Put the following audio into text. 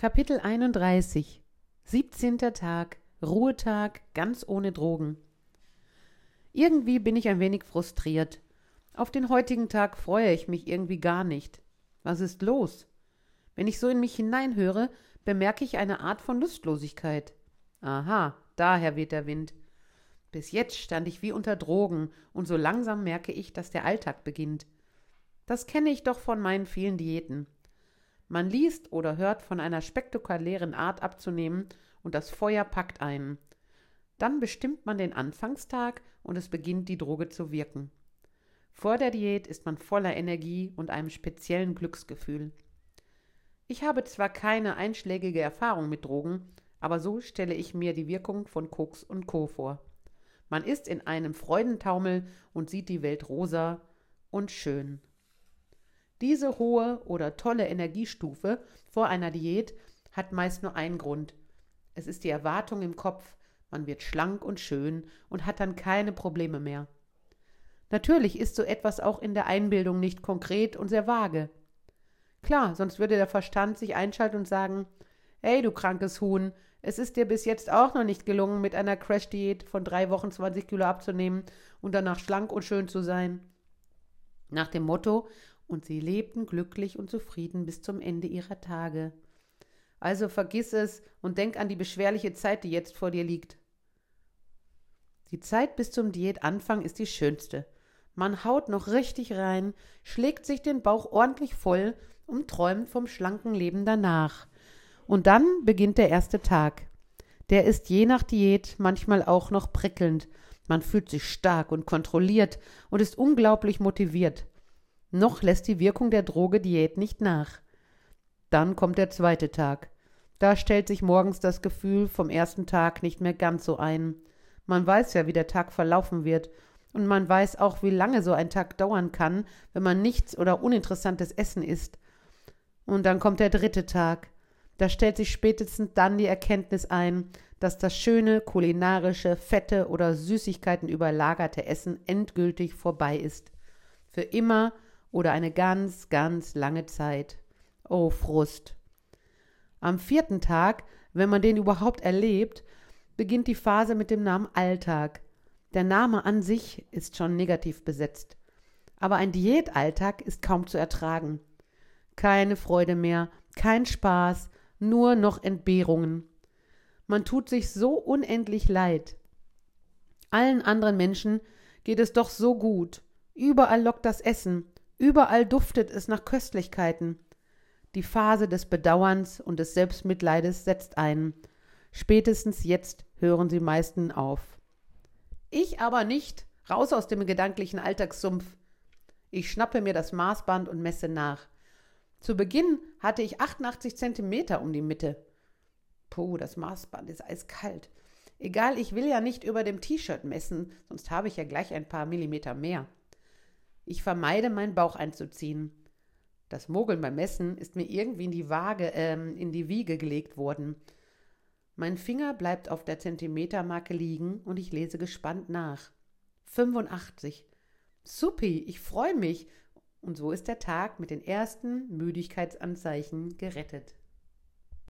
Kapitel 31 17. Tag Ruhetag ganz ohne Drogen Irgendwie bin ich ein wenig frustriert. Auf den heutigen Tag freue ich mich irgendwie gar nicht. Was ist los? Wenn ich so in mich hineinhöre, bemerke ich eine Art von Lustlosigkeit. Aha, daher weht der Wind. Bis jetzt stand ich wie unter Drogen, und so langsam merke ich, dass der Alltag beginnt. Das kenne ich doch von meinen vielen Diäten. Man liest oder hört von einer spektakulären Art abzunehmen und das Feuer packt einen. Dann bestimmt man den Anfangstag und es beginnt die Droge zu wirken. Vor der Diät ist man voller Energie und einem speziellen Glücksgefühl. Ich habe zwar keine einschlägige Erfahrung mit Drogen, aber so stelle ich mir die Wirkung von Koks und Co. vor. Man ist in einem Freudentaumel und sieht die Welt rosa und schön. Diese hohe oder tolle Energiestufe vor einer Diät hat meist nur einen Grund. Es ist die Erwartung im Kopf, man wird schlank und schön und hat dann keine Probleme mehr. Natürlich ist so etwas auch in der Einbildung nicht konkret und sehr vage. Klar, sonst würde der Verstand sich einschalten und sagen, Ey, du krankes Huhn, es ist dir bis jetzt auch noch nicht gelungen, mit einer Crash-Diät von drei Wochen 20 Kilo abzunehmen und danach schlank und schön zu sein. Nach dem Motto, und sie lebten glücklich und zufrieden bis zum Ende ihrer Tage. Also vergiss es und denk an die beschwerliche Zeit, die jetzt vor dir liegt. Die Zeit bis zum Diätanfang ist die schönste. Man haut noch richtig rein, schlägt sich den Bauch ordentlich voll und träumt vom schlanken Leben danach. Und dann beginnt der erste Tag. Der ist je nach Diät manchmal auch noch prickelnd. Man fühlt sich stark und kontrolliert und ist unglaublich motiviert. Noch lässt die Wirkung der Droge Diät nicht nach. Dann kommt der zweite Tag. Da stellt sich morgens das Gefühl vom ersten Tag nicht mehr ganz so ein. Man weiß ja, wie der Tag verlaufen wird, und man weiß auch, wie lange so ein Tag dauern kann, wenn man nichts oder uninteressantes Essen isst. Und dann kommt der dritte Tag. Da stellt sich spätestens dann die Erkenntnis ein, dass das schöne, kulinarische, fette oder Süßigkeiten überlagerte Essen endgültig vorbei ist. Für immer oder eine ganz, ganz lange Zeit. Oh, Frust. Am vierten Tag, wenn man den überhaupt erlebt, beginnt die Phase mit dem Namen Alltag. Der Name an sich ist schon negativ besetzt. Aber ein Diätalltag ist kaum zu ertragen. Keine Freude mehr, kein Spaß, nur noch Entbehrungen. Man tut sich so unendlich leid. Allen anderen Menschen geht es doch so gut. Überall lockt das Essen, Überall duftet es nach Köstlichkeiten. Die Phase des Bedauerns und des Selbstmitleides setzt ein. Spätestens jetzt hören sie meisten auf. Ich aber nicht. Raus aus dem gedanklichen Alltagssumpf. Ich schnappe mir das Maßband und messe nach. Zu Beginn hatte ich 88 Zentimeter um die Mitte. Puh, das Maßband ist eiskalt. Egal, ich will ja nicht über dem T-Shirt messen, sonst habe ich ja gleich ein paar Millimeter mehr. Ich vermeide, meinen Bauch einzuziehen. Das Mogeln beim Messen ist mir irgendwie in die Waage, ähm, in die Wiege gelegt worden. Mein Finger bleibt auf der Zentimetermarke liegen und ich lese gespannt nach. 85. Suppi, ich freue mich. Und so ist der Tag mit den ersten Müdigkeitsanzeichen gerettet.